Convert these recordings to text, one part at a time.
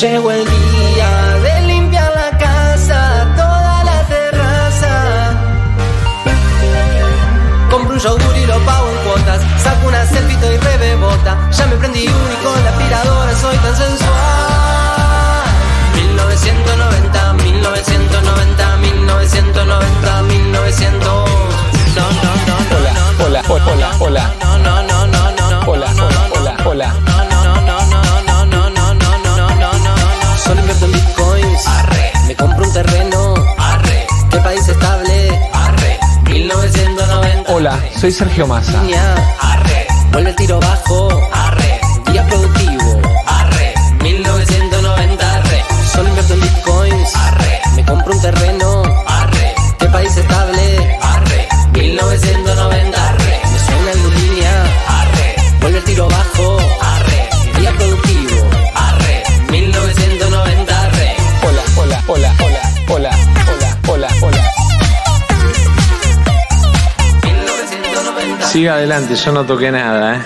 Llegó el día de limpiar la casa, toda la terraza. Compro un yogur y lo pago en cuotas. Saco una selfie y rebebota. Ya me prendí uno y con la aspiradora soy tan sensual. 1990, 1990, 1990, 1900. No, no, no, no, Hola, no, hola, no, hola, no, hola. No, no, no, no, no. Hola, hola, hola, no, hola. Hola, soy Sergio Massa. Arre. Vuelve el tiro bajo. Arre. Día productivo. Arre. 1990. Arre. Solo invierto en bitcoins. Arre. Me compro un terreno. Arre. ¿Qué país estable? Siga adelante, yo no toqué nada, ¿eh?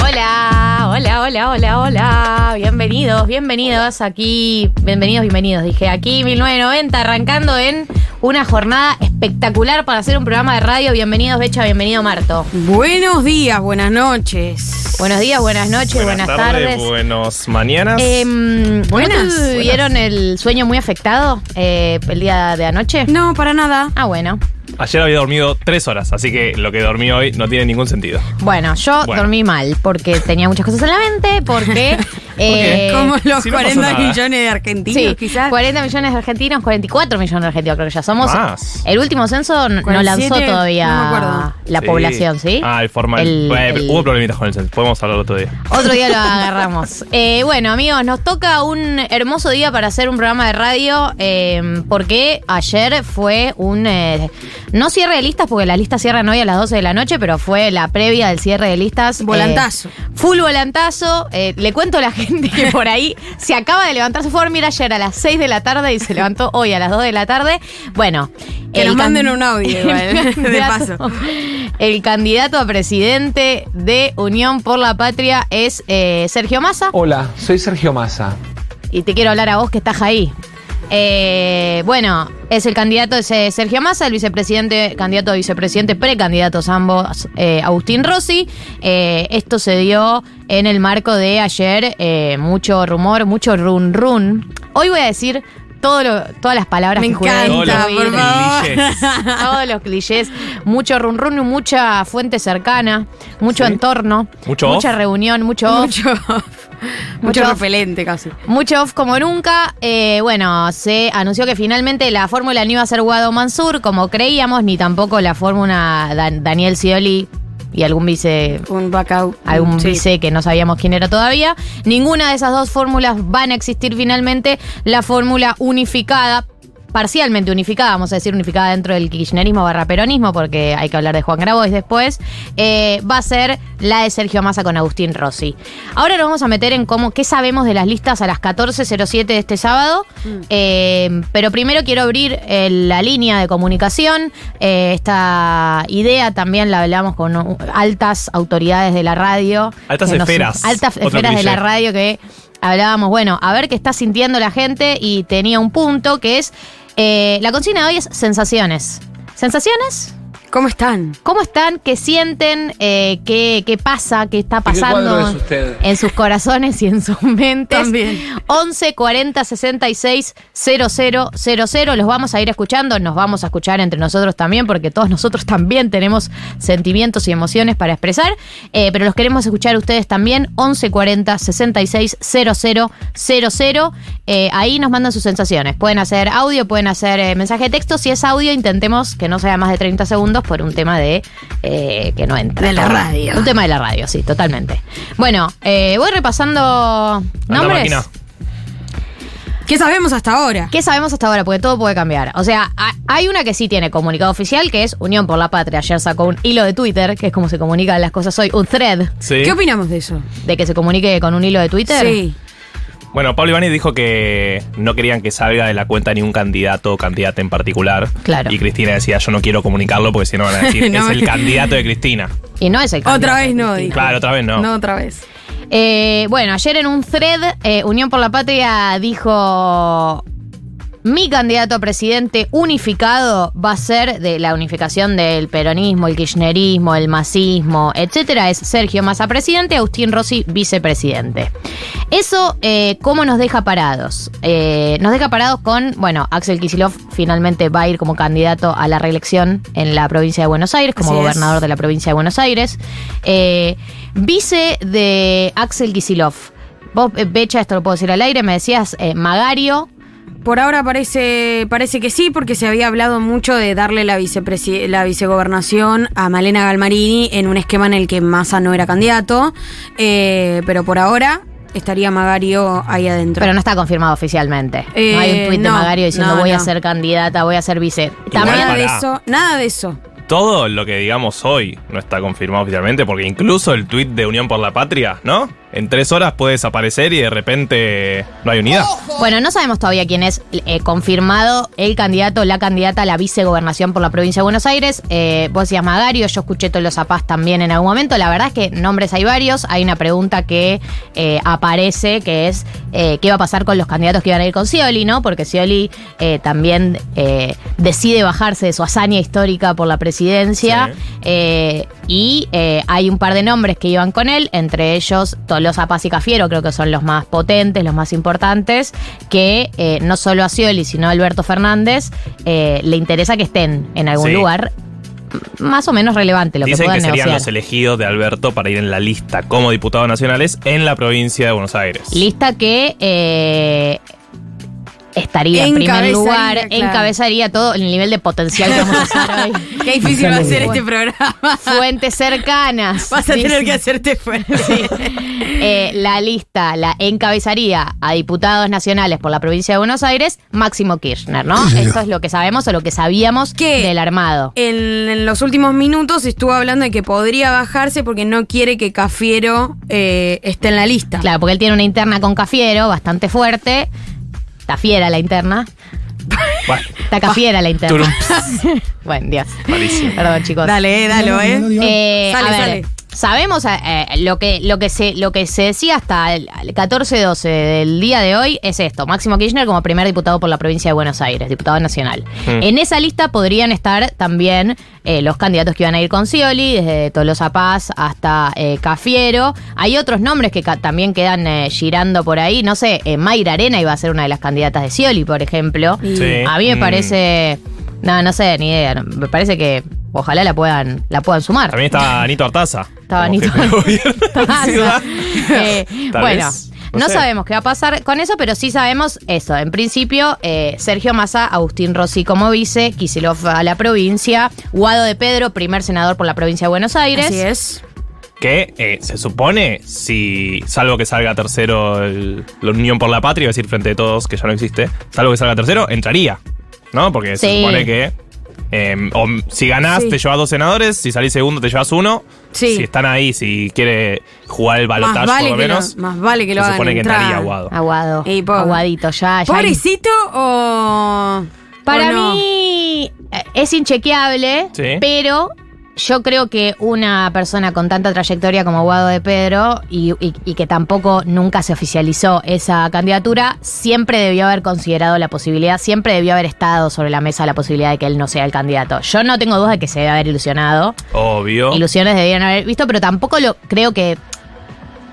Hola, hola, hola, hola, hola. Bienvenidos, bienvenidos aquí. Bienvenidos, bienvenidos. Dije aquí 1990, arrancando en una jornada espectacular para hacer un programa de radio. Bienvenidos, Becha, bienvenido, Marto. Buenos días, buenas noches. Buenos días, buenas noches, buenas, tardes. buenos mañanas. ¿no Buenas, ¿Tuvieron el sueño muy afectado eh, el día de anoche? No, para nada. Ah, bueno. Ayer había dormido tres horas, así que lo que dormí hoy no tiene ningún sentido. Bueno, yo Bueno. dormí mal porque tenía muchas cosas en la mente, porque... eh, Como los si no pasó 40 nada. millones de argentinos, Sí, quizás. 40 millones de argentinos, 44 millones de argentinos creo que ya somos. Más. El último censo no 47, lanzó todavía no me acuerdo. la Sí. población, ¿sí? Ah, el formal. El- Bueno, el- Hubo problemitas con el censo. Podemos hablar otro día. Otro día lo agarramos. Eh, bueno, amigos, nos toca un hermoso día para hacer un programa de radio eh, porque ayer fue un... eh, no cierre de listas porque las listas cierran hoy a las 12 de la noche, pero fue la previa del cierre de listas. eh, Volantazo. full volantazo. Eh, le cuento a la gente que por ahí se acaba de levantar. Se fue a dormir ayer a las 6 de la tarde y se levantó hoy a las 2 de la tarde. Bueno. Que el nos manden un audio igual, de paso. El candidato a presidente de Unión por la Patria es eh, Sergio Massa. Hola, soy Sergio Massa. Y te quiero hablar a vos que estás ahí. Eh, bueno, es el candidato es eh, Sergio Massa, el vicepresidente, candidato a vicepresidente, precandidatos ambos, eh, Agustín Rossi. Eh, esto se dio en el marco de ayer, eh, mucho rumor, mucho run run. Hoy voy a decir todo lo- todas las palabras Me que encanta, por favor. clichés. Todos los clichés, mucho run run, y mucha fuente cercana, mucho Sí. entorno, Mucho mucha off. reunión, mucho off. Mucho, repelente casi. Mucho off como nunca. Eh, bueno, se anunció que finalmente la fórmula no iba a ser Guado Mansur, como creíamos, ni tampoco la fórmula Dan- Daniel Scioli y algún vice. Un backup. Algún Sí. vice que no sabíamos quién era todavía. Ninguna de esas dos fórmulas van a existir finalmente. La fórmula unificada, parcialmente unificada, vamos a decir unificada dentro del kirchnerismo barra peronismo, porque hay que hablar de Juan Grabois después, eh, va a ser la de Sergio Massa con Agustín Rossi. Ahora nos vamos a meter en cómo, qué sabemos de las listas a las 14.07 de este sábado, Eh, pero primero quiero abrir eh, la línea de comunicación. Eh, esta idea también la hablamos con uh, altas autoridades de la radio. Altas nos- esferas. altas esferas de la radio que hablábamos, bueno, a ver qué está sintiendo la gente y tenía un punto que es, eh, la consigna de hoy es sensaciones. ¿Sensaciones? ¿Cómo están? ¿Cómo están? ¿Qué sienten? Eh, qué, ¿Qué pasa? ¿Qué está pasando es usted? en sus corazones y en sus mentes? También. 11 40 66 00 00. Los vamos a ir escuchando, nos vamos a escuchar entre nosotros también, porque todos nosotros también tenemos sentimientos y emociones para expresar. Eh, pero los queremos escuchar ustedes también. 11 40 66 00 00. Eh, ahí nos mandan sus sensaciones. Pueden hacer audio, pueden hacer eh, mensaje de texto. Si es audio, intentemos que no sea más de 30 segundos por un tema de eh, que no entra. De la radio. Un tema de la radio, sí, totalmente. Bueno, eh, voy repasando nombres. máquina. ¿Qué sabemos hasta ahora? ¿Qué sabemos hasta ahora? Porque todo puede cambiar. O sea, ha- hay una que sí tiene comunicado oficial, que es Unión por la Patria. Ayer sacó un hilo de Twitter, que es como se comunican las cosas hoy, un thread Sí. ¿Qué opinamos de eso? de que se comunique con un hilo de Twitter. Sí. Bueno, Pablo Ibáñez dijo que no querían que salga de la cuenta ni un candidato o candidata en particular. Claro. Y Cristina decía, yo no quiero comunicarlo porque si no van a decir, No. es el candidato de Cristina. Y no es el Otra candidato vez de no, dijo. Claro, otra vez no. No, otra vez. Eh, bueno, ayer en un thread, eh, Unión por la Patria dijo. Mi candidato a presidente unificado va a ser de la unificación del peronismo, el kirchnerismo, el masismo, etcétera. Es Sergio Massa presidente, Agustín Rossi vicepresidente. Eso, eh, ¿cómo nos deja parados? Eh, nos deja parados con, bueno, Axel Kisilov finalmente va a ir como candidato a la reelección en la provincia de Buenos Aires, como Así es. gobernador de la provincia de Buenos Aires. Eh, vice de Axel Kisilov. Vos, Becha, esto lo puedo decir al aire, me decías eh, Magario. Por ahora parece, parece que sí, porque se había hablado mucho de darle la, vicepresi- la vicegobernación a Malena Galmarini en un esquema en el que Massa no era candidato. Eh, pero por ahora estaría Magario ahí adentro. Pero no está confirmado oficialmente. no hay un Eh, tuit de no, Magario diciendo no, voy a ser candidata, voy a ser vice. También, nada de eso, nada de eso. Todo lo que digamos hoy no está confirmado oficialmente porque incluso el tuit de Unión por la Patria, ¿no? En tres horas puede desaparecer y de repente no hay unidad. Bueno, no sabemos todavía quién es eh, confirmado el candidato, la candidata a la vicegobernación por la provincia de Buenos Aires. Eh, vos decías Magario, yo escuché todos los Zapaz también en algún momento. La verdad es que nombres hay varios. Hay una pregunta que eh, aparece que es eh, qué va a pasar con los candidatos que iban a ir con Scioli, ¿no? Porque Scioli también decide bajarse de su hazaña histórica por la presidencia. Sí. Y hay un par de nombres que iban con él, entre ellos Tolosa Paz y Cafiero, creo que son los más potentes, los más importantes, que eh, no solo a Scioli, sino a Alberto Fernández, eh, le interesa que estén en algún Sí. lugar más o menos relevante, lo que puedan que serían negociar. los elegidos de Alberto para ir en la lista como diputados nacionales en la provincia de Buenos Aires. Lista que eh, estaría en primer lugar, claro. encabezaría todo el nivel de potencial que vamos a usar hoy. Qué difícil va a ser este programa. Fuentes cercanas. Vas a tener que hacerte fuerte. Eh, la lista la encabezaría a diputados nacionales por la provincia de Buenos Aires, Máximo Kirchner, ¿no? Esto es lo que sabemos o lo que sabíamos ¿Qué? del armado. En, en los últimos minutos estuvo hablando de que podría bajarse porque no quiere que Cafiero eh, esté en la lista. Claro, porque él tiene una interna con Cafiero bastante fuerte. Está fiera la interna. Bueno, Está cafiera la interna. bueno, Dios. Malísimo. Perdón, chicos. Dale, eh, dalo, eh. Eh, Sale, a ver, sale. Sabemos eh, lo, que, lo, que se, lo que se decía hasta el 14-12 del día de hoy es esto: Máximo Kirchner como primer diputado por la provincia de Buenos Aires, diputado nacional. Mm. En esa lista podrían estar también eh, los candidatos que iban a ir con Scioli, desde Tolosa Paz hasta eh, Cafiero. Hay otros nombres que ca- también quedan eh, girando por ahí. No sé, eh, Mayra Arena iba a ser una de las candidatas de Scioli, por ejemplo. Sí. A mí me Mm. parece. No, no sé, ni idea. Me parece que ojalá la puedan, la puedan sumar. También está Anito Artaza. Estaba Anito ciudad. Eh, bueno, vez, no, no sé. sabemos qué va a pasar con eso, pero sí sabemos eso. En principio, eh, Sergio Massa, Agustín Rossi como vice, Kisilov a la provincia, Guado de Pedro, primer senador por la provincia de Buenos Aires. Así es. Que eh, se supone, si salvo que salga tercero el- la Unión por la Patria, es decir, frente de todos, que ya no existe, salvo que salga tercero, entraría. ¿No? Porque se supone que eh, o, si ganás Sí. te llevas dos senadores, si salís segundo te llevas uno. Sí. Si están ahí, si quiere jugar el balotaje vale, por lo menos, más vale que lo se hagan supone que entrar. entraría Aguado. Aguado. Y po- Aguadito, ya, ya. ¿Pobrecito o...? Para o no? mí eh, es inchequeable, Sí. pero yo creo que una persona con tanta trayectoria como Guado de Pedro y, y- y que tampoco nunca se oficializó esa candidatura, siempre debió haber considerado la posibilidad, siempre debió haber estado sobre la mesa la posibilidad de que él no sea el candidato. Yo no tengo duda de que se debe haber ilusionado. obvio. Ilusiones debían haber visto, pero tampoco lo creo que.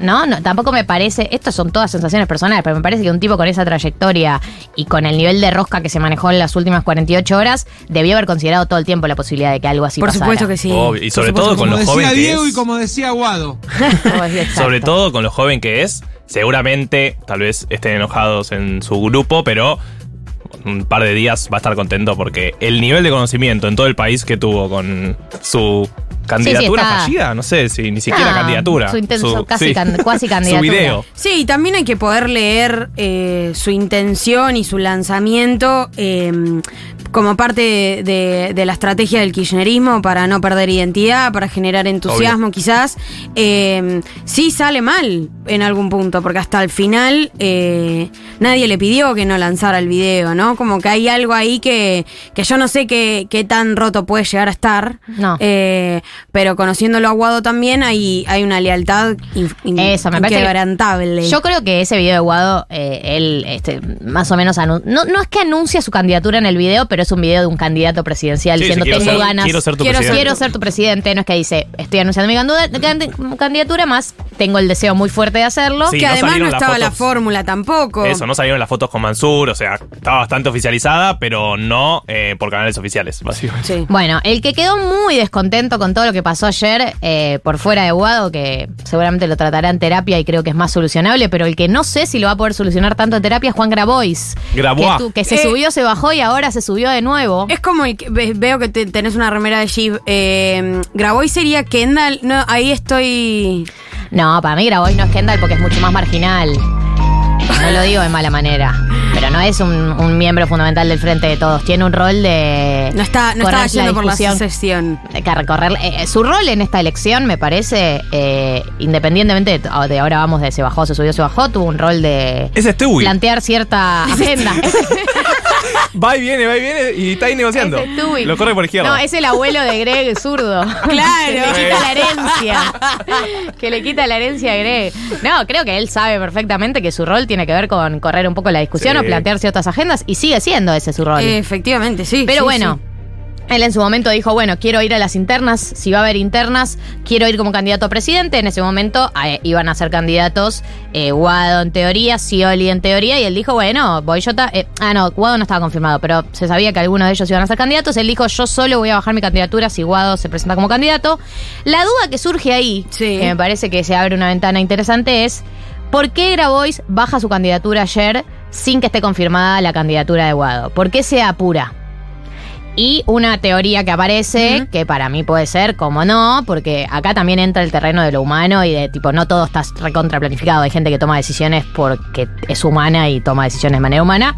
No, no, tampoco me parece. Estas son todas sensaciones personales, pero me parece que un tipo con esa trayectoria y con el nivel de rosca que se manejó en las últimas 48 horas, debió haber considerado todo el tiempo la posibilidad de que algo así Por pasara. supuesto que sí. Obvio. Y Por sobre supuesto todo con lo Como joven decía que Diego es. y como decía. Exacto. Sobre todo con lo joven que es, seguramente tal vez estén enojados en su grupo, pero un par de días va a estar contento porque el nivel de conocimiento en todo el país que tuvo con su candidatura fallida, no sé si ni siquiera Ah, candidatura. su intenso- casi can- cuasi Su candidatura. video. Sí, y también hay que poder leer eh, su intención y su lanzamiento eh, como parte de, de- de la estrategia del kirchnerismo para no perder identidad, para generar entusiasmo quizás. Eh, sí sale mal en algún punto, porque hasta el final eh, nadie le pidió que no lanzara el video, ¿no? Como que hay algo ahí que, que yo no sé qué, qué tan roto puede llegar a estar. No. Pero conociéndolo a Guado también hay, hay una lealtad in- Eso, me inquebrantable. Yo creo que ese video de Guado, eh, él este, más o menos no, no es que anuncia su candidatura en el video, pero es un video de un candidato presidencial Sí, diciendo sí, tengo ser- ganas. quiero ser tu quiero presidente. Quiero ser tu presidente, no es que dice, estoy anunciando mi candu- candidatura, más tengo el deseo muy fuerte de hacerlo. Sí, que no además no estaba la fórmula tampoco. Eso, no salieron las fotos con Mansur, o sea, estaba bastante oficializada, pero no eh, por canales oficiales, básicamente. Sí. Bueno, el que quedó muy descontento con todo lo que pasó ayer eh, por fuera de Guado, que seguramente lo tratará en terapia y creo que es más solucionable, pero el que no sé si lo va a poder solucionar tanto en terapia es Juan Grabois. Grabois. Que, se Eh, subió, se bajó y ahora se subió de nuevo. Es como el que ve- veo que te- tenés una remera de Jeep. Eh, Graboy sería Kendall. No, ahí estoy. No, para mí Grabois no es Kendall porque es mucho más marginal. No lo digo de mala manera. Pero no es un, un miembro fundamental del Frente de Todos. Tiene un rol de. No está, no estaba yendo por la que recorrer eh, su rol en esta elección me parece eh, independientemente de, de ahora vamos de se bajó se subió se bajó tuvo un rol de Es Stewie. plantear cierta agenda Va y viene, va y viene y está ahí negociando. Ese Stewie. Lo corre por izquierda. no es el abuelo de Greg zurdo Claro. que le quita la herencia que le quita la herencia a Greg no creo que él sabe perfectamente que su rol tiene que ver con correr un poco la discusión Sí. o plantear ciertas agendas y sigue siendo ese su rol efectivamente, sí. Pero sí, bueno, él en su momento dijo, bueno, quiero ir a las internas, si va a haber internas, quiero ir como candidato a presidente. En ese momento eh, iban a ser candidatos eh, Guado en teoría, Scioli en teoría, y él dijo, bueno, voy yo... ta- eh, ah, no, Guado no estaba confirmado, pero se sabía que algunos de ellos iban a ser candidatos. Él dijo, yo solo voy a bajar mi candidatura si Guado se presenta como candidato. La duda que surge ahí, Sí. que me parece que se abre una ventana interesante, es... ¿Por qué Grabois baja su candidatura ayer sin que esté confirmada la candidatura de Guado? ¿Por qué se apura? Y una teoría que aparece, que para mí puede ser, como no, porque acá también entra el terreno de lo humano y de tipo, no todo está recontra planificado. Hay gente que toma decisiones porque es humana y toma decisiones de manera humana.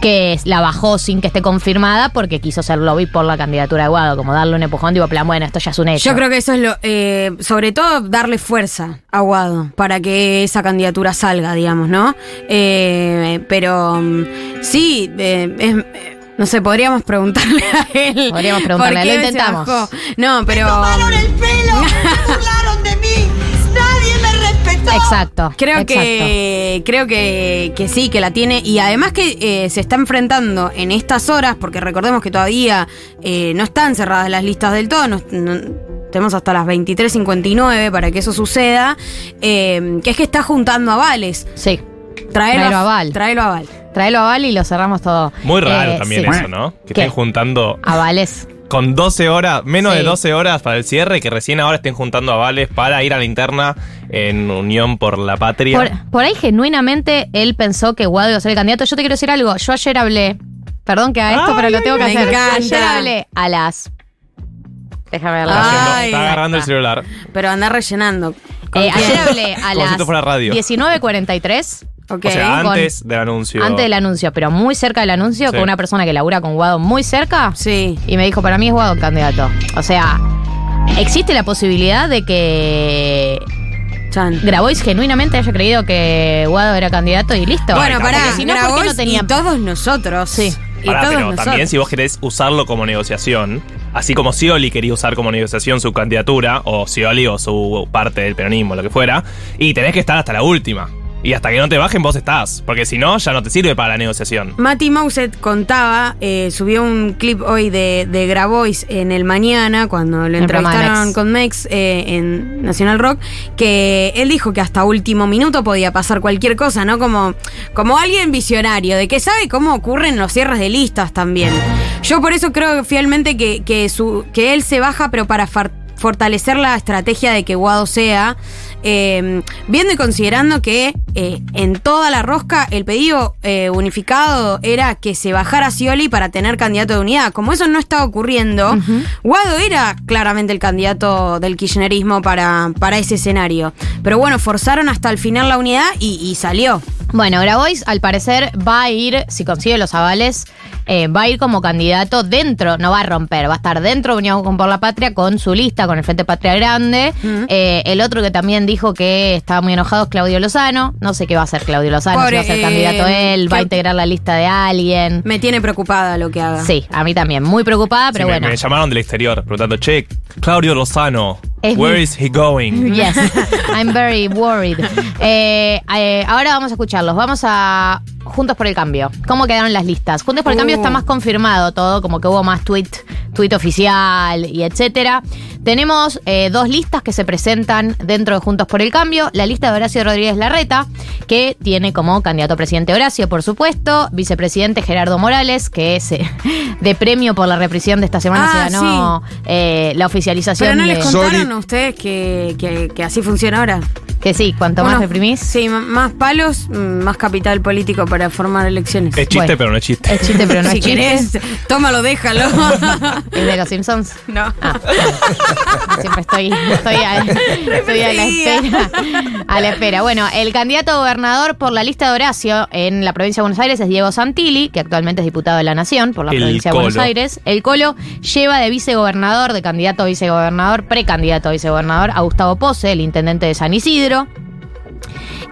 Que la bajó sin que esté confirmada porque quiso hacer lobby por la candidatura de Guado, como darle un empujón, digo, plan, bueno, esto ya es un hecho. Yo creo que eso es lo. eh, sobre todo, darle fuerza a Guado para que esa candidatura salga, digamos, ¿no? Eh, pero mm, sí, eh, es. No sé, podríamos preguntarle a él. Podríamos preguntarle, lo intentamos. bajó. No, pero. tomaron el pelo, se burlaron de mí, nadie me respetó. Exacto. Creo exacto. que creo que, que sí, que la tiene. Y además que eh, se está enfrentando en estas horas, porque recordemos que todavía eh, no están cerradas las listas del todo. no- no- tenemos hasta las 23.59 para que eso suceda. eh, que es que está juntando avales. Sí. Traelo, Traelo a aval. Traelo a aval. Traelo a Val y lo cerramos todo. Muy raro Eh, también sí. eso, ¿no? Que ¿Qué? estén juntando Avales. con 12 horas, menos Sí. de 12 horas para el cierre, que recién ahora estén juntando avales para ir a la interna en Unión por la Patria. Por, por ahí, genuinamente, él pensó que Guado iba a ser el candidato. Yo te quiero decir algo. Yo ayer hablé. Perdón que haga esto, Ay, pero lo tengo que me hacer. encanta. Ayer hablé a las. Déjame verlo. Ay, está agarrando el celular. Pero anda rellenando. ¿Con Eh, ayer hablé a las esto fuera radio. 19.43. O sea, con- antes del anuncio. Antes del anuncio, pero muy cerca del anuncio, Sí. con una persona que labura con Guado muy cerca. Sí. Y me dijo, para mí es Guado el candidato. O sea, existe la posibilidad de que Chan. Grabois genuinamente haya creído que Guado era candidato y listo. Bueno, pará, si no, ¿por qué Grabois no tenía y todos nosotros. Sí. Y Pará, todos pero nosotros. también si vos querés usarlo como negociación, así como Scioli quería usar como negociación su candidatura, o Scioli o su parte del peronismo, lo que fuera, y tenés que estar hasta la última. Y hasta que no te bajen vos estás, porque si no, ya no te sirve para la negociación. Mati Mauset contaba, eh, subió un clip hoy de, de Grabois en el mañana, cuando lo entrevistaron Mex. con Mex eh, en Nacional Rock, que él dijo que hasta último minuto podía pasar cualquier cosa, ¿no? Como, como alguien visionario, de que sabe cómo ocurren los cierres de listas también. Yo por eso creo fielmente que, que, su, que él se baja, pero para far- fortalecer la estrategia de que Guado sea, eh, viendo y considerando que eh, en toda la rosca el pedido eh, unificado era que se bajara Scioli para tener candidato de unidad. Como eso no estaba ocurriendo, Guado era claramente el candidato del kirchnerismo para, para ese escenario. Pero bueno, forzaron hasta el final la unidad y, y salió. Bueno, Grabois al parecer va a ir, si consigue los avales, eh, va a ir como candidato dentro, no va a romper, va a estar dentro de Unión con por la Patria con su lista, con el Frente Patria Grande. Eh, el otro que también dijo que estaba muy enojado es Claudio Lozano. No sé qué va a hacer Claudio Lozano, Pobre, si va a ser eh, candidato él, va a integrar la lista de alguien. Me tiene preocupada lo que haga. Sí, a mí también, muy preocupada, pero Sí, me- bueno. me, llamaron del exterior preguntando, che, Claudio Lozano, Es where mi- is he going? Yes, I'm very worried. Eh, eh, ahora vamos a escucharlos. Vamos a Juntos por el Cambio. ¿Cómo quedaron las listas? Juntos por el Cambio Uh. está más confirmado todo, como que hubo más tweet, tweet oficial y etcétera. Tenemos eh, dos listas que se presentan dentro de Juntos por el Cambio. La lista de Horacio Rodríguez Larreta, que tiene como candidato a presidente Horacio, por supuesto. Vicepresidente Gerardo Morales, que es eh, de premio por la represión de esta semana, Ah, se ganó eh, la oficialización Pero no de... les contaron a ustedes que, que- que así funciona ahora. Que sí, cuanto más reprimís. Sí, más palos, mm, más capital político para formar elecciones. Es chiste, Bueno. pero no es chiste. Es chiste, pero no si es chiste. querés, tómalo, déjalo. ¿Es de los Simpsons? no. Ah, siempre estoy, estoy, a, estoy a la espera. A la espera. Bueno, el candidato a gobernador por la lista de Horacio en la provincia de Buenos Aires es Diego Santilli, que actualmente es diputado de la Nación por la El provincia de Buenos. Aires. El Colo lleva de vicegobernador, de candidato a vicegobernador, precandidato a vicegobernador, a Gustavo Pose, el intendente de San Isidro.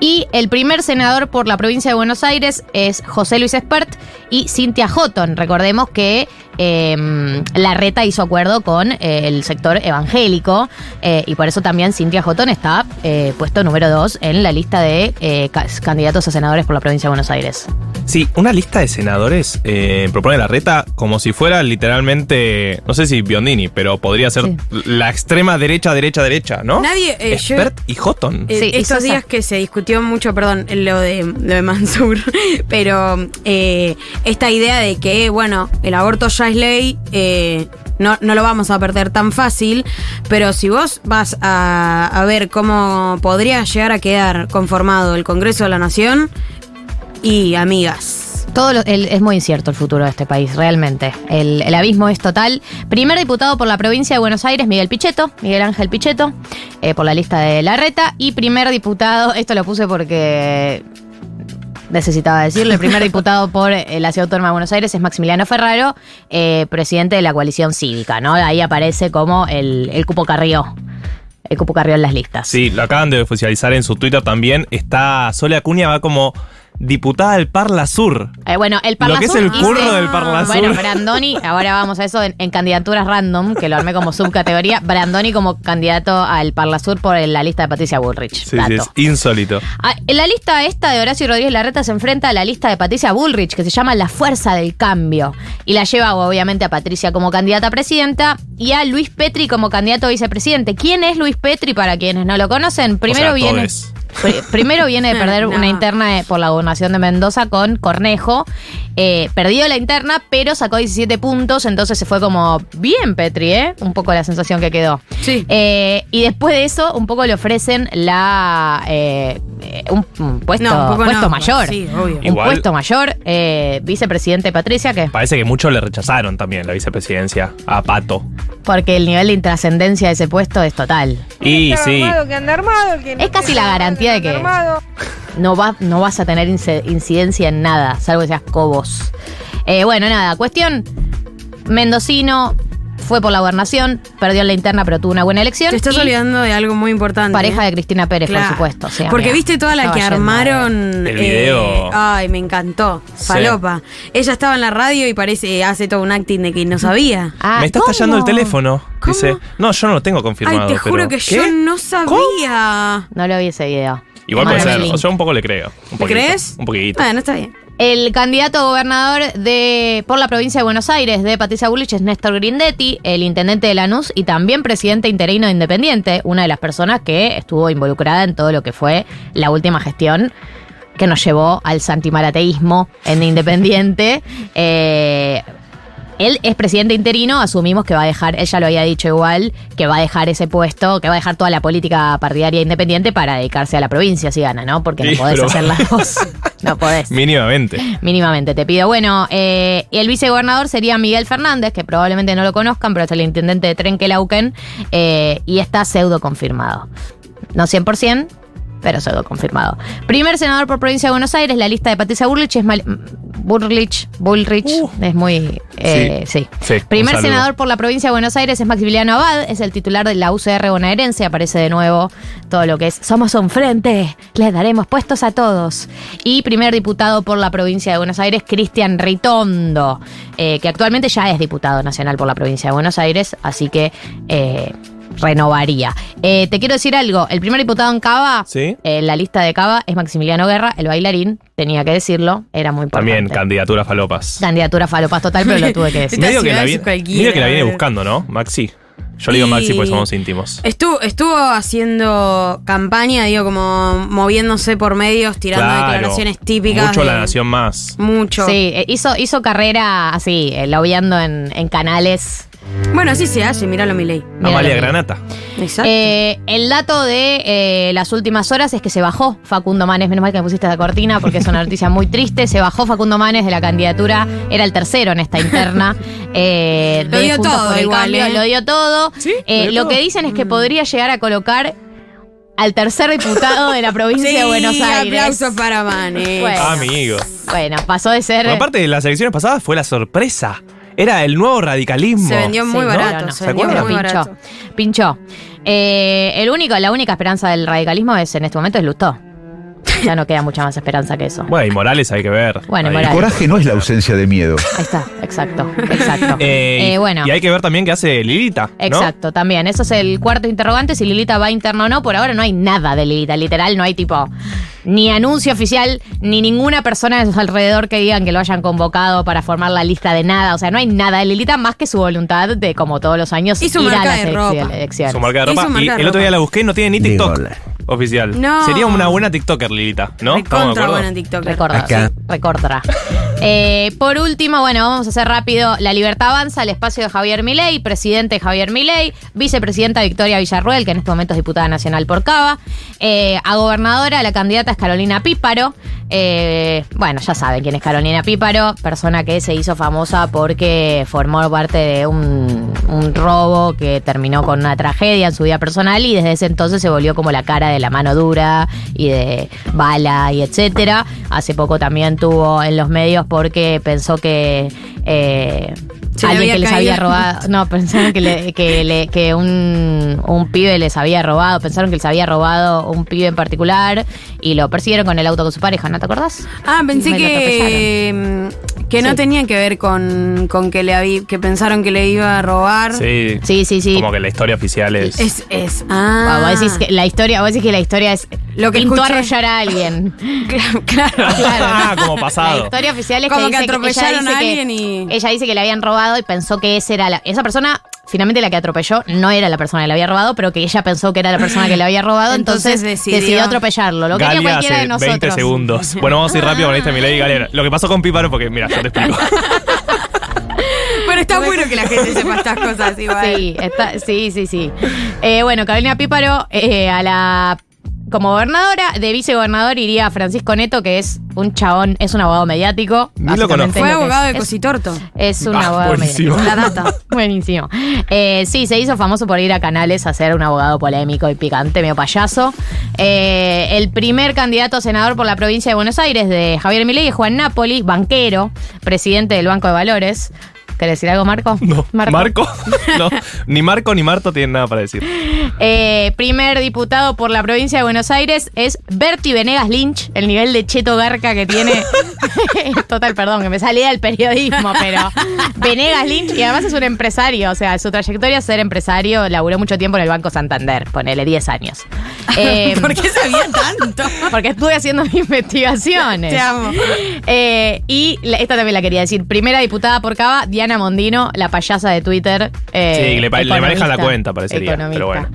Y el primer senador por la provincia de Buenos Aires es José Luis Espert y Cintia Houghton. Recordemos que eh, la reta hizo acuerdo con eh, el sector evangélico eh, y por eso también Cintia Houghton está eh, puesto número dos en la lista de eh, ca- candidatos a senadores por la provincia de Buenos Aires. Sí, una lista de senadores eh, propone la reta como si fuera literalmente, no sé si Biondini, pero podría ser Sí. la extrema derecha, derecha, derecha, ¿no? Nadie, eh, yo- Expert y Houghton. Eh, Sí, estos días que se discutió mucho, perdón, lo de, lo de Mansur, pero eh, esta idea de que, bueno, el aborto ya es ley, eh, no, no lo vamos a perder tan fácil, pero si vos vas a, a ver cómo podría llegar a quedar conformado el Congreso de la Nación, y amigas. Todo lo- el- es muy incierto el futuro de este país, realmente. El, el abismo es total. Primer diputado por la provincia de Buenos Aires, Miguel Pichetto, Miguel Ángel Pichetto, eh, por la lista de la reta. Y primer diputado, esto lo puse porque necesitaba decirlo, el primer diputado por eh, la Ciudad Autónoma de Buenos Aires es Maximiliano Ferraro, eh, presidente de la coalición cívica, ¿no? Ahí aparece como el, el cupo Carrió. El cupo Carrió en las listas. Sí, lo acaban de oficializar en su Twitter también. Está Sole Acuña va como diputada del Parla Sur. Eh, bueno, el Lo que es el hice- curro del Parla Sur. Bueno, Brandoni, ahora vamos a eso en, en candidaturas random, que lo armé como subcategoría. Brandoni como candidato al Parlasur por la lista de Patricia Bullrich. Sí, sí, es insólito. Ah, en la lista esta de Horacio Rodríguez Larreta se enfrenta a la lista de Patricia Bullrich, que se llama La Fuerza del Cambio. Y la lleva obviamente a Patricia como candidata a presidenta y a Luis Petri como candidato a vicepresidente. ¿Quién es Luis Petri para quienes no lo conocen? Primero O sea, viene... Primero viene de perder No. una interna por la gobernación de Mendoza con Cornejo. Eh, perdió la interna, pero sacó 17 puntos, entonces se fue como bien Petri, ¿eh? Un poco la sensación que quedó. Sí. Eh, y después de eso, un poco le ofrecen la eh, un, un puesto, No, un poco puesto no, mayor. sí, obvio. Un Igual- puesto mayor. eh, vicepresidente Patricia, que Parece que muchos le rechazaron también la vicepresidencia a Pato. porque el nivel de intrascendencia de ese puesto es total. Y sí, Es casi la garantía de que no, va, no vas a tener incidencia en nada, salvo que seas Cobos. Eh, bueno, nada, cuestión. Mendocino fue por la gobernación, perdió en la interna, pero tuvo una buena elección. Te estás olvidando de algo muy importante. Pareja de Cristina Pérez, Claro. por supuesto. Porque viste toda la que armaron. El video. ay, me encantó. Sí. Falopa. Ella estaba en la radio y parece, hace todo un acting de que no sabía. Ah, me estás ¿cómo? tallando el teléfono. ¿Cómo? Dice, no, yo no lo tengo confirmado. Ay, te juro pero- que ¿Qué? yo no sabía. No lo vi ese video. Igual puede ser, el link. o sea, un poco le creo. Un ¿Me poquito, crees? Un poquito. Bueno, está bien. El candidato a gobernador de, por la provincia de Buenos Aires de Patricia Bullrich es Néstor Grindetti, el intendente de Lanús y también presidente interino de Independiente, una de las personas que estuvo involucrada en todo lo que fue la última gestión que nos llevó al santimarateísmo en Independiente. Eh, Él es presidente interino, asumimos que va a dejar, él ya lo había dicho igual, que va a dejar ese puesto, que va a dejar toda la política partidaria independiente para dedicarse a la provincia si gana, ¿no? Porque no podés pero- hacer las dos. No podés. Mínimamente. Mínimamente te pido. Bueno, eh, y el vicegobernador sería Miguel Fernández, que probablemente no lo conozcan, pero es el intendente de Trenquelauquen, eh, y está pseudo confirmado. No 100%, pero pseudo confirmado. Primer senador por provincia de Buenos Aires, la lista de Patricia Burlich es mal- Burlich, Bullrich, es muy... eh, sí. Primer senador por la provincia de Buenos Aires es Maximiliano Abad, es el titular de la UCR bonaerense, aparece de nuevo todo lo que es Somos un frente, les daremos puestos a todos. Y primer diputado por la provincia de Buenos Aires, Cristian Ritondo, eh, que actualmente ya es diputado nacional por la provincia de Buenos Aires, así que eh, renovaría. Eh, te quiero decir algo, el primer diputado en Cava, Sí. en la lista de Cava, es Maximiliano Guerra, el bailarín, tenía que decirlo, era muy importante. También candidatura falopas. Candidatura falopas total, pero lo tuve que decir. Medio que, la es vi- cualquiera, medio que la viene ¿verdad? buscando, ¿no? Maxi. Yo le digo Y- Maxi porque somos íntimos. Estuvo, estuvo haciendo campaña, digo, como moviéndose por medios, tirando Claro. declaraciones típicas. Mucho de- la nación más. Mucho. Sí, eh, hizo, hizo carrera así, eh, lobbyando en, en canales. Bueno, así se hace, míralo mi ley. Amalia Granata. Exacto. Eh, el dato de eh, las últimas horas es que se bajó Facundo Manes, menos mal que me pusiste la cortina porque es una noticia muy triste, se bajó Facundo Manes de la candidatura, era el tercero en esta interna. eh, Lo de dio Juntos todo por el igual, Cambio, ¿eh? Lo dio todo. Sí, Eh, lo dio lo que dicen es que podría llegar a colocar al tercer diputado de la provincia de Buenos Aires. aplausos para Manes. Bueno. Amigo. Bueno, pasó de ser... Aparte de las elecciones pasadas fue la sorpresa. Era el nuevo radicalismo. Se vendió muy Sí, barato, no, no, se ¿Se vendió muy pinchó. barato. Pinchó. Eh, el único, la única esperanza del radicalismo es en este momento es Lustó. Ya no queda mucha más esperanza que eso. Bueno, y Morales hay que ver. Bueno, Ahí. Morales. Coraje no es la ausencia de miedo. Ahí está, exacto, exacto. Eh, Eh, bueno. Y hay que ver también qué hace Lilita. ¿no? Exacto, también. Eso es el cuarto interrogante, si Lilita va interno o no. Por ahora no hay nada de Lilita, literal, no hay tipo ni anuncio oficial, ni ninguna persona de su alrededor que digan que lo hayan convocado para formar la lista de nada. O sea, no hay nada de Lilita más que su voluntad de, como todos los años, Y su ir a marca las de ropa. elecciones. Su marca de Y su ropa. marca Y de el otro día la busqué y no tiene ni TikTok. Oficial. No. Sería una buena TikToker, Lilita, ¿no? Recontra buena TikToker. Recorda, Acá. sí, recordará. Eh, por último, bueno, vamos a hacer rápido. La Libertad Avanza, el espacio de Javier Milei, presidente Javier Milei, vicepresidenta Victoria Villarruel, que en este momento es diputada nacional por Cava. Eh, a gobernadora, la candidata es Carolina Píparo. Eh, bueno, ya saben quién es Carolina Píparo, persona que se hizo famosa porque formó parte de un, un robo que terminó con una tragedia en su vida personal y desde ese entonces se volvió como la cara de la mano dura y de bala y etcétera. Hace poco también tuvo en los medios porque pensó que eh, alguien que les caído. había robado, no, pensaron que, le- que, le- que un, un pibe les había robado, pensaron que les había robado un pibe en particular y lo persiguieron con el auto con su pareja, ¿no te acordás? Ah, pensé que, que no Sí. tenía que ver con, con que le habí- que pensaron que le iba a robar. Sí. Sí, sí, sí. Como que la historia oficial es. Es, es. Ah, Ah, vos decís que la historia, vos decís que la historia es Lo que pintó escuché. arrollar a alguien. claro. Claro. Ah, como La pasado. historia oficial es Como que, que dice ella atropellaron dice a que- alguien y- ella dice que le habían robado y pensó que ese era la, esa persona finalmente la que atropelló no era la persona que le había robado, pero que ella pensó que era la persona que le había robado, entonces, Entonces decidió, decidió atropellarlo. Lo quería Galia cualquiera hace de nosotros. 20 segundos. Bueno, vamos a ir rápido con esta Milei Galera. Lo que pasó con Píparo, porque mira, yo te explico. Pero está bueno que la gente sepa estas cosas igual. Sí, está- sí, sí, sí. Eh, bueno, Carolina Píparo eh, a la como gobernadora, de vicegobernador iría Francisco Neto, que es un chabón, es un abogado mediático. Ni lo conozco. Fue es abogado de es. Cositorto. Es un Ah, abogado buenísimo. mediático. La data. Buenísimo. Eh, sí, se hizo famoso por ir a canales a ser un abogado polémico y picante, medio payaso. Eh, el primer candidato a senador por la provincia de Buenos Aires de Javier Milei es Juan Napoli, banquero, presidente del Banco de Valores. ¿Querés decir algo, Marco? No. ¿Marco? No. Ni Marco ni Marto tienen nada para decir. Eh, primer diputado por la provincia de Buenos Aires es Berti Venegas Lynch, el nivel de cheto garca que tiene. Total, perdón, que me salía del periodismo, pero Venegas Lynch, y además es un empresario, o sea, su trayectoria es ser empresario, laburó mucho tiempo en el Banco Santander, ponele 10 años. Eh, ¿Por qué sabía tanto? porque estuve haciendo mis investigaciones. Te amo. Eh, y esta también la quería decir. Primera diputada por Cava, Diana Mondino, la payasa de Twitter. eh, Sí, le le economista. manejan la cuenta, parecería, pero bueno.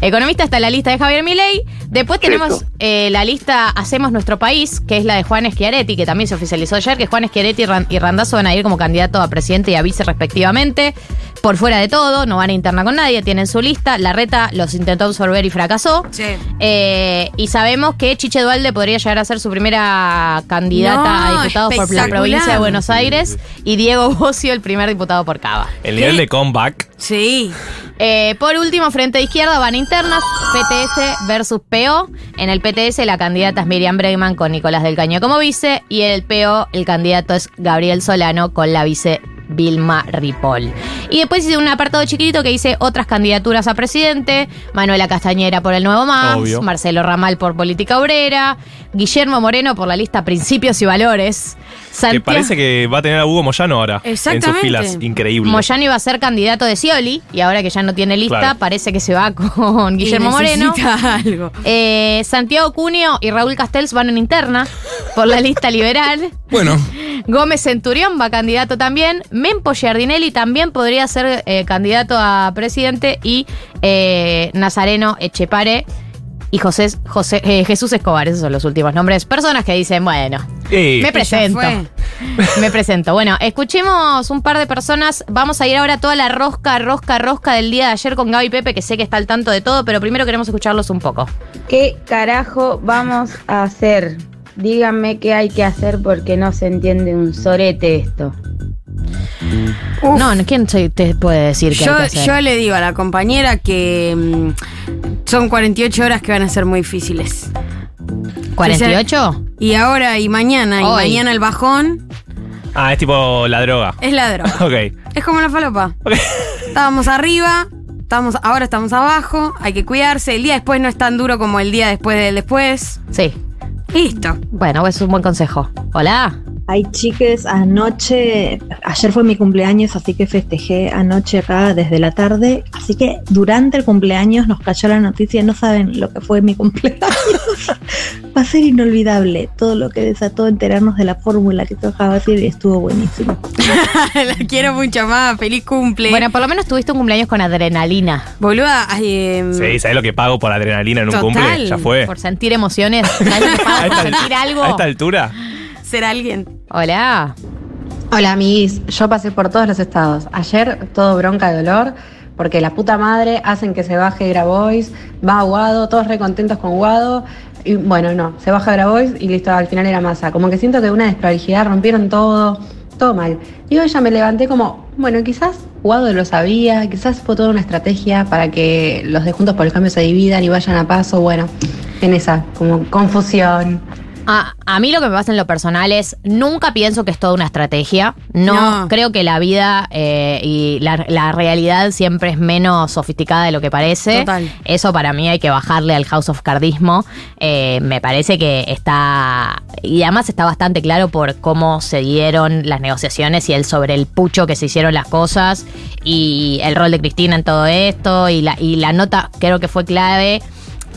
Economista está en la lista de Javier Milei. Después tenemos eh, la lista Hacemos Nuestro País, que es la de Juan Schiaretti, que también se oficializó ayer, que Juan Schiaretti y, Ran- y Randazzo van a ir como candidato a presidente y a vice respectivamente. Por fuera de todo, no van a interna con nadie, tienen su lista. La reta los intentó absorber y fracasó. Sí. Eh, y sabemos que Chiche Dualde podría llegar a ser su primera candidata No, a diputado por la provincia de Buenos Aires y Diego Bocio el primer diputado por Cava. El nivel de comeback. Sí. Eh, por último, frente de izquierda van internas, PTS versus PO. En el PTS la candidata es Miriam Bregman con Nicolás del Caño como vice y en el PO el candidato es Gabriel Solano con la vice Vilma Ripoll. Y después hice un apartado chiquitito que dice otras candidaturas a presidente, Manuela Castañera por el Nuevo Más, Obvio. Marcelo Ramal por Política Obrera, Guillermo Moreno por la lista Principios y Valores, Que parece que va a tener a Hugo Moyano ahora. En sus filas. Increíble. Moyano iba a ser candidato de Scioli y ahora que ya no tiene lista, Claro. parece que se va con Guillermo Y Moreno. algo. Eh, Santiago Cunio y Raúl Castells van en interna por la lista liberal. Bueno, Gómez Centurión va candidato también. Mempo Giardinelli también podría ser eh, candidato a presidente. Y eh, Nazareno Echepare y José, José, eh, Jesús Escobar. Esos son los últimos nombres. Personas que dicen, bueno, me presento. Me presento. Bueno, escuchemos un par de personas. Vamos a ir ahora a toda la rosca, rosca, rosca del día de ayer con Gaby Pepe, que sé que está al tanto de todo, pero primero queremos escucharlos un poco. ¿Qué carajo vamos a hacer? Díganme qué hay que hacer porque no se entiende un sorete esto. Uf. No, ¿quién te puede decir que Yo, hay que hacer? yo le digo a la compañera que mm, son 48 horas que van a ser muy difíciles. ¿48? Y ahora y mañana, y mañana el bajón Ah, es tipo la droga. es la droga. Ok. es como la falopa. Ok. Estábamos arriba, estamos, ahora estamos abajo, hay que cuidarse. El día después no es tan duro como el día después del después. Sí. Listo. Bueno, es un buen consejo. Hola. Ay, chiques, anoche, ayer fue mi cumpleaños, así que festejé anoche acá desde la tarde. Así que durante el cumpleaños nos cayó la noticia, no saben lo que fue mi cumpleaños. Va a ser inolvidable todo lo que desató enterarnos de la fórmula que tocaba decir y estuvo buenísimo. la quiero mucho más. Feliz cumple. Bueno, por lo menos tuviste un cumpleaños con adrenalina. Boluda, ay, em, Sí, ¿sabes lo que pago por adrenalina en un Total. cumple? Ya fue. Por sentir emociones. ¿Sabes lo que pago A por sentir algo? a esta altura. Ser alguien. Hola. Hola amiguis, yo pasé por todos los estados. Ayer todo bronca de dolor, porque la puta madre hacen que se baje Grabois, va a Guado, todos re contentos con Guado. Y bueno, no, se baja Grabois y listo, al final era masa. Como que siento que una desprolijidad, rompieron todo, todo mal. Y hoy ya me levanté como, bueno, quizás Guado lo sabía, quizás fue toda una estrategia para que los de Juntos por el Cambio se dividan y vayan a paso. Bueno, en esa, como confusión. A, a mí lo que me pasa en lo personal es, nunca pienso que es toda una estrategia. No, No. creo que la vida eh, y la, la realidad siempre es menos sofisticada de lo que parece. Total. Eso para mí hay que bajarle al House of Cardismo. Eh, me parece que está... Y además está bastante claro por cómo se dieron las negociaciones y el sobre el pucho que se hicieron las cosas y el rol de Cristina en todo esto y la, y la nota creo que fue clave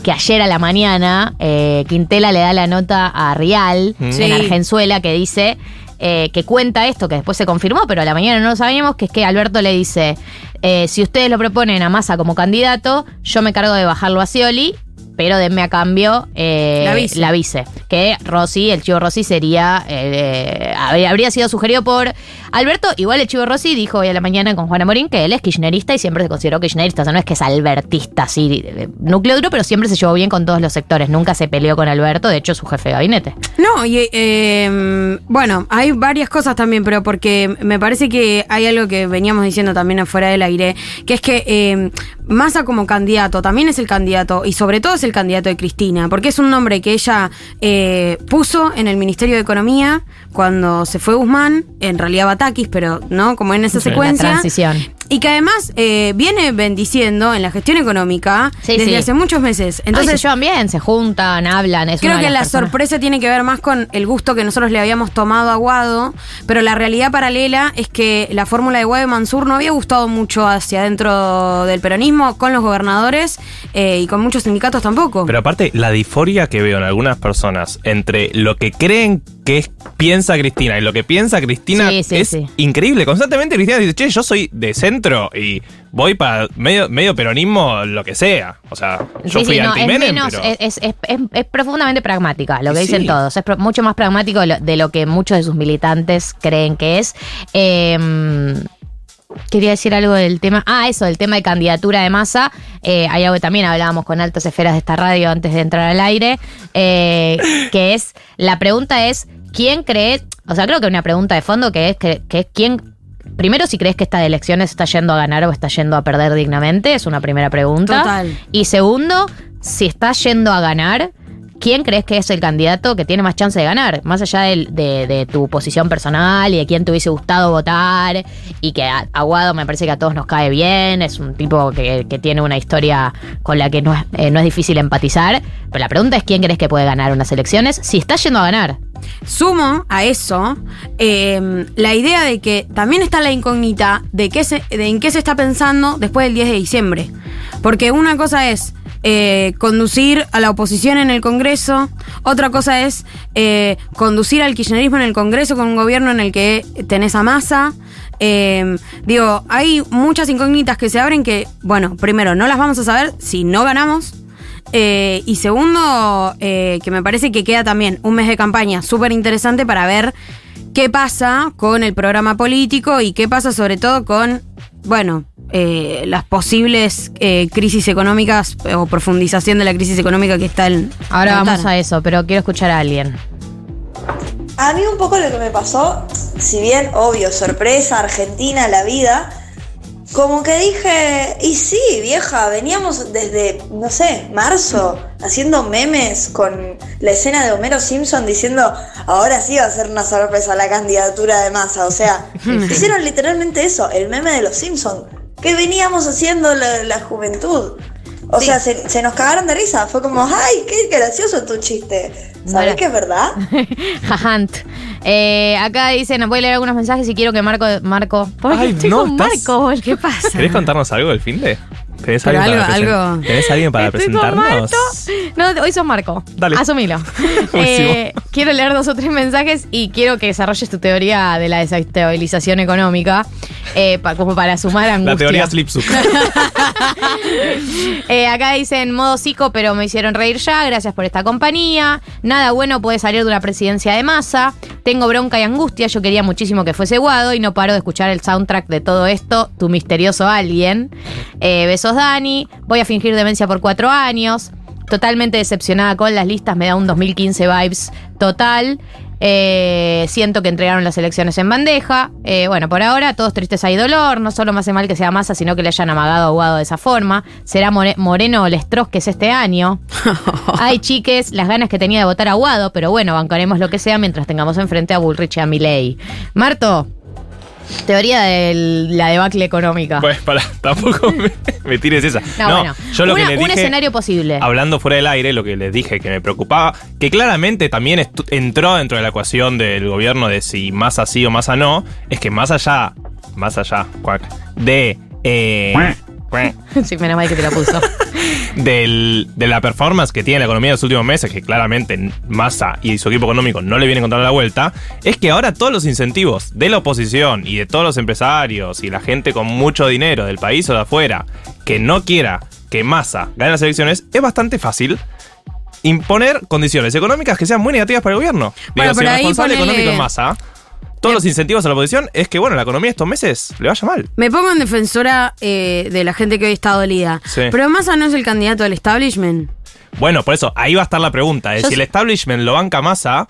que ayer a la mañana eh, Quintela le da la nota a Rial. Sí. en Argenzuela que dice eh, que cuenta esto, que después se confirmó, pero a la mañana no lo sabíamos, que es que Alberto le dice, eh, si ustedes lo proponen a Massa como candidato, yo me cargo de bajarlo a Scioli, pero denme a cambio eh, La vice. la vice. Que Rossi, el chivo Rossi sería, eh, habría sido sugerido por Alberto. Igual el chivo Rossi dijo hoy a la mañana con Juana Morín que él es kirchnerista y siempre se consideró kirchnerista. O sea, no es que es albertista, así, núcleo duro, pero siempre se llevó bien con todos los sectores. Nunca se peleó con Alberto, de hecho es su jefe de gabinete. No, y eh, bueno, hay varias cosas también, pero porque me parece que hay algo que veníamos diciendo también afuera del aire, que es que eh, Massa como candidato también es el candidato, y sobre todo es el candidato de Cristina, porque es un nombre que ella eh, puso en el Ministerio de Economía cuando se fue Guzmán, en realidad Batakis, pero no, como en esa Sí, la secuencia. transición. Y que además eh, viene bendiciendo en la gestión económica Sí, desde sí. hace muchos meses. Entonces Entonces, se llevan bien, se juntan, hablan. Es Creo una que la personas- sorpresa tiene que ver más con el gusto que nosotros le habíamos tomado a Guado, pero la realidad paralela es que la fórmula de Guado y Mansur no había gustado mucho hacia dentro del peronismo, con los gobernadores eh, y con muchos sindicatos tampoco. Pero aparte, la disforia que veo en algunas personas entre lo que creen qué es- piensa Cristina. Y lo que piensa Cristina Sí, sí, es sí. increíble. Constantemente Cristina dice, che, yo soy de centro y voy para medio, medio peronismo, lo que sea. O sea, yo fui no, menos, pero... es, profundamente pragmática, lo que dicen todos. Es pro- mucho más pragmático de lo, de lo que muchos de sus militantes creen que es. Eh, quería decir algo del tema. Ah, eso, del tema de candidatura de masa. Eh, hay algo que también hablábamos con altas esferas de esta radio antes de entrar al aire. eh, que es. La pregunta es: ¿quién cree? O sea, creo que una pregunta de fondo que es que, que es quién. Primero, si crees que esta elección está yendo a ganar o está yendo a perder dignamente, es una primera pregunta. Total. Y segundo, si está yendo a ganar, ¿quién crees que es el candidato que tiene más chance de ganar? Más allá de, tu posición personal y de quién te hubiese gustado votar, y que Aguado me parece que a todos nos cae bien, es un tipo que, tiene una historia con la que no es, eh, no es difícil empatizar, pero la pregunta es quién crees que puede ganar unas elecciones si está yendo a ganar. Sumo a eso eh, la idea de que también está la incógnita de, qué de en qué se está pensando después del 10 de diciembre. Porque una cosa es eh, conducir a la oposición en el Congreso, otra cosa es eh, conducir al kirchnerismo en el Congreso con un gobierno en el que tenés a masa. Eh, digo, hay muchas incógnitas que se abren que, bueno, primero, no las vamos a saber si no ganamos. Y segundo, que me parece que queda también un mes de campaña súper interesante para ver qué pasa con el programa político y qué pasa sobre todo con, bueno, eh, las posibles eh, crisis económicas eh, o profundización de la crisis económica que está en... Ahora vamos a eso, pero quiero escuchar a alguien. A mí un poco lo que me pasó, si bien obvio, sorpresa, Argentina, la vida, como que dije, y sí, vieja, veníamos desde, no sé, marzo, haciendo memes con la escena de Homero Simpson diciendo, ahora sí va a ser una sorpresa la candidatura de masa. O sea, hicieron literalmente eso, el meme de los Simpson, que veníamos haciendo la, la juventud. O sea, se, se nos cagaron de risa. Fue como, ay, qué gracioso tu chiste. ¿Sabes Bueno. que es verdad? Jajant. Eh, acá dicen, voy a leer algunos mensajes y quiero que Marco. Marco. ¿Por qué Ay, estoy no, con estás- Marco? ¿Qué pasa? ¿Querés contarnos algo del fin de? ¿Tenés alguien para, algo- presen- algo- ¿Tenés alguien para Estoy presentarnos? No, hoy sos Marco. Dale. Asumilo. Eh, quiero leer dos o tres mensajes y quiero que desarrolles tu teoría de la desestabilización económica, eh, pa- como para sumar angustia. La teoría Slipsuk. Eh, acá dicen modo psico, pero me hicieron reír ya. Gracias por esta compañía. Nada bueno puede salir de una presidencia de masa. Tengo bronca y angustia. Yo quería muchísimo que fuese Guado y no paro de escuchar el soundtrack de todo esto. Tu misterioso alguien. Eh, Dani. Voy a fingir demencia por cuatro años. Totalmente decepcionada con las listas. Me da un 2015 vibes total. Eh, siento que entregaron las elecciones en bandeja. Eh, bueno, por ahora, todos tristeza y dolor. No solo me hace mal que sea masa, sino que le hayan amagado a Guado de esa forma. Será More- Moreno o Lestros que es este año. Ay, chiques, las ganas que tenía de votar a Guado, pero bueno, bancaremos lo que sea mientras tengamos enfrente a Bullrich y a Milei. Marto, teoría de la debacle económica. Pues para, tampoco me, me tires esa. no, No, bueno, yo lo Una- que les un dije, escenario posible. hablando fuera del aire, lo que les dije que me preocupaba, que claramente también entró dentro de la ecuación del gobierno de si más así o más a no, es que más allá, más allá, de... eh, sí, menos mal que te lo puso. del- de la performance que tiene la economía de los últimos meses, que claramente Massa y su equipo económico no le vienen contando la vuelta, es que ahora todos los incentivos de la oposición y de todos los empresarios y la gente con mucho dinero del país o de afuera que no quiera que Massa gane las elecciones, es bastante fácil imponer condiciones económicas que sean muy negativas para el gobierno. Bueno, Digo, si el responsable ponele- económico es Massa, todos los incentivos a la oposición es que, bueno, la economía estos meses le vaya mal. Me pongo en defensora eh, de la gente que hoy está dolida. Sí. Pero Massa no es el candidato del establishment. Bueno, por eso, ahí va a estar la pregunta. Es Yo si el establishment lo banca Massa,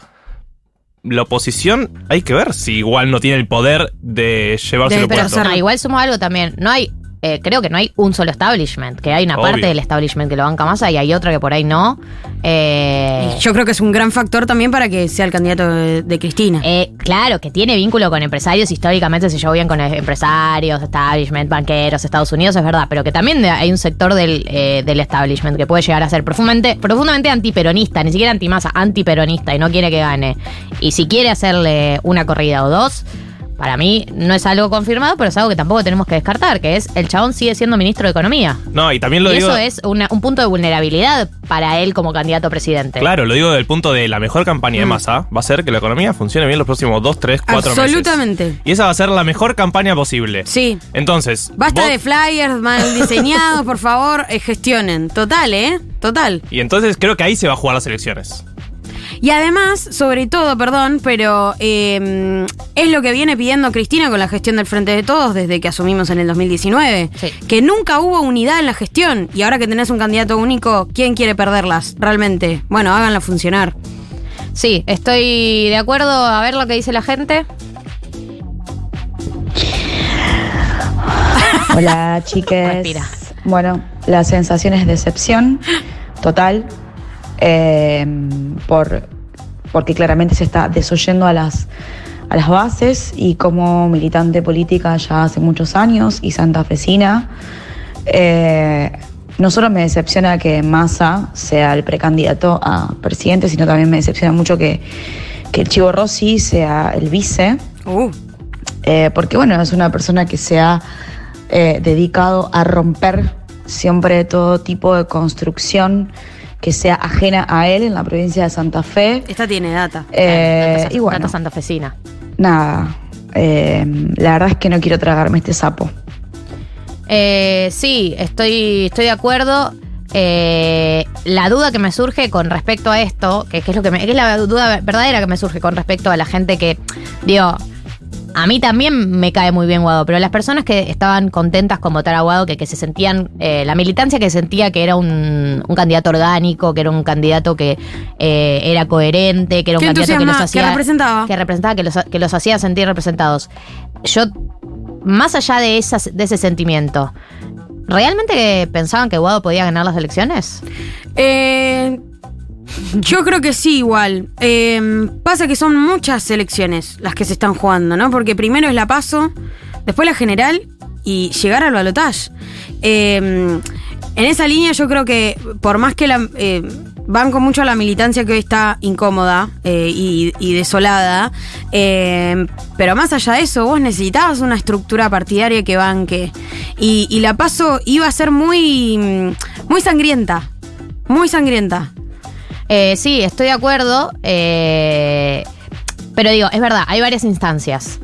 la oposición hay que ver si igual no tiene el poder de llevarse De- pero puesto. No, igual sumo algo también. No hay, eh, creo que no hay un solo establishment, que hay una Obvio. parte del establishment que lo banca más y hay otra que por ahí no. Eh, Yo creo que es un gran factor también para que sea el candidato de, de Cristina. eh, claro, que tiene vínculo con empresarios, históricamente se llevó bien con empresarios, establishment, banqueros, Estados Unidos, es verdad, pero que también hay un sector del, eh, del establishment que puede llegar a ser profundamente, profundamente antiperonista, ni siquiera antimasa, antiperonista y no quiere que gane. Y si quiere hacerle una corrida o dos, para mí no es algo confirmado, pero es algo que tampoco tenemos que descartar, que es el chabón sigue siendo ministro de Economía. No, y también lo y digo. eso es una- un punto de vulnerabilidad para él como candidato a presidente. Claro, lo digo del punto de la mejor campaña de Mm. masa va a ser que la economía funcione bien los próximos 2, 3, 4 meses. Absolutamente. Y esa va a ser la mejor campaña posible. Sí. Entonces, Basta vos- de flyers mal diseñados, por favor, eh, gestionen. Total, ¿eh? Total. Y entonces creo que ahí se va a jugar las elecciones. Y además, sobre todo, perdón, pero eh, es lo que viene pidiendo Cristina con la gestión del Frente de Todos desde que asumimos en el 2019. Sí. Que nunca hubo unidad en la gestión. Y ahora que tenés un candidato único, ¿quién quiere perderlas realmente? Bueno, háganla funcionar. Sí, estoy de acuerdo. A ver lo que dice la gente. Hola, chiques. Respira. Bueno, la sensación es decepción total. eh, por, porque claramente se está desoyendo a las, a las bases y como militante política ya hace muchos años y santafesina, eh, no solo me decepciona que Massa sea el precandidato a presidente, sino también me decepciona mucho que, que el Chivo Rossi sea el vice. Uh, Eh, porque bueno, es una persona que se ha eh, dedicado a romper siempre todo tipo de construcción que sea ajena a él en la provincia de Santa Fe. esta tiene data. Eh, Data- y bueno, data santafesina. nada, eh, la verdad es que no quiero tragarme este sapo. Eh, sí, estoy, estoy de acuerdo. Eh, la duda que me surge con respecto a esto, que, que es lo que, me- que es la duda verdadera que me surge con respecto a la gente que, digo, a mí también me cae muy bien Guado, pero las personas que estaban contentas con votar a Guado, que, que se sentían, eh, la militancia que sentía que era un, un candidato orgánico, que era un candidato que eh, era coherente, que era un ¿Qué candidato que los hacía. que representaba? Que representaba, que los, que los hacía sentir representados. Yo más allá de, esas, de ese sentimiento, ¿realmente pensaban que Guado podía ganar las elecciones? Eh, yo creo que sí, igual. Eh, pasa que son muchas elecciones las que se están jugando, ¿no? Porque primero es la paso, después la general y llegar al balotaje. Eh, en esa línea yo creo que por más que la... eh, banco mucho a la militancia que hoy está incómoda eh, y, desolada, pero más allá de eso, vos necesitabas una estructura partidaria que banque. Y, y la paso iba a ser muy, muy sangrienta, muy sangrienta. Eh, sí, estoy de acuerdo. eh, pero digo, es verdad, hay varias instancias.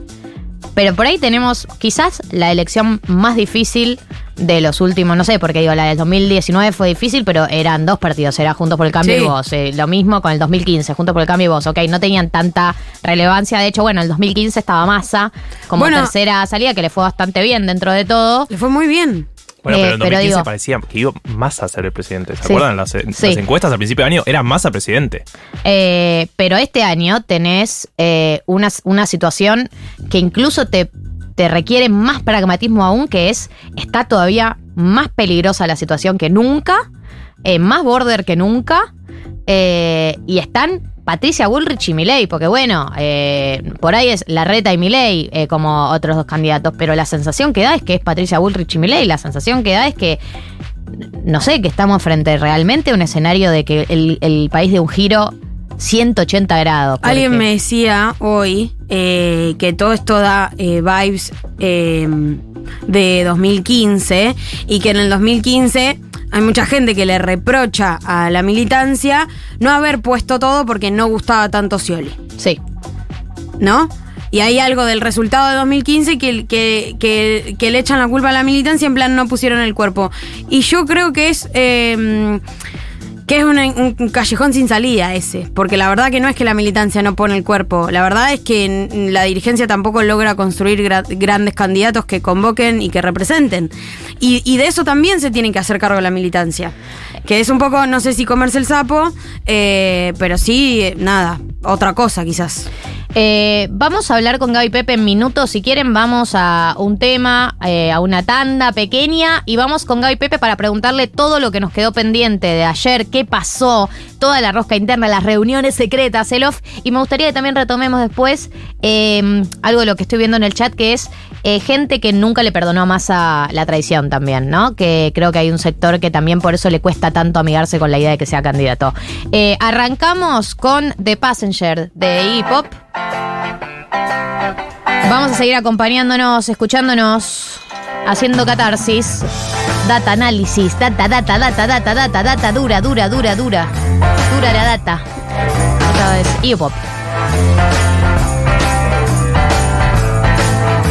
Pero por ahí tenemos quizás la elección más difícil de los últimos, no sé, porque digo, la del 2019 fue difícil, pero eran dos partidos, era Juntos por el Cambio Sí. y Voz. Eh, lo mismo con el 2015, Juntos por el Cambio y Voz, ok, no tenían tanta relevancia. De hecho, bueno, el 2015 estaba Massa como Bueno. tercera salida, que le fue bastante bien dentro de todo. Le fue muy bien. Bueno, Eh, pero en pero 2015 digo- parecía que iba más a ser el presidente. ¿Se Sí. acuerdan? Las, las Sí. encuestas al principio de año era más a presidente. Eh, pero este año tenés eh, una, una situación que incluso te, te requiere más pragmatismo aún, que es, está todavía más peligrosa la situación que nunca, eh, más border que nunca, eh, y están Patricia Bullrich y Milei, porque bueno, eh, por ahí es Larreta y Milei eh, como otros dos candidatos, pero la sensación que da es que es Patricia Bullrich y Milei, la sensación que da es que no sé, que estamos frente realmente a un escenario de que el, el país de un giro 180 grados. porque- Alguien me decía hoy eh, que todo esto da eh, vibes eh, de 2015 y que en el 2015 hay mucha gente que le reprocha a la militancia no haber puesto todo porque no gustaba tanto Scioli. Sí. ¿no? Y hay algo del resultado de 2015 que, que, que- que le echan la culpa a la militancia, en plan no pusieron el cuerpo. Y yo creo que es... que es un, callejón sin salida ese, porque la verdad que no es que la militancia no pone el cuerpo, la verdad es que la dirigencia tampoco logra construir gra- grandes candidatos que convoquen y que representen. Y, y de eso también se tiene que hacer cargo la militancia, que es un poco, no sé si comerse el sapo, eh, pero sí, eh, nada, otra cosa quizás. Eh, vamos a hablar con Gaby Pepe en minutos. Si quieren, vamos a un tema, eh, a una tanda pequeña y vamos con Gaby Pepe para preguntarle todo lo que nos quedó pendiente de ayer, qué pasó, toda la rosca interna, las reuniones secretas, el off. Y me gustaría que también retomemos después eh, algo de lo que estoy viendo en el chat, que es eh, gente que nunca le perdonó más a la traición también, ¿no? Que creo que hay un sector que también por eso le cuesta tanto amigarse con la idea de que sea candidato. Eh, arrancamos con The Passenger de Iggy Pop. Vamos a seguir acompañándonos, escuchándonos, haciendo catarsis. Data análisis, data, data, data, data, data, data, dura, dura, dura, dura. Dura la data. Esta vez, Iopop.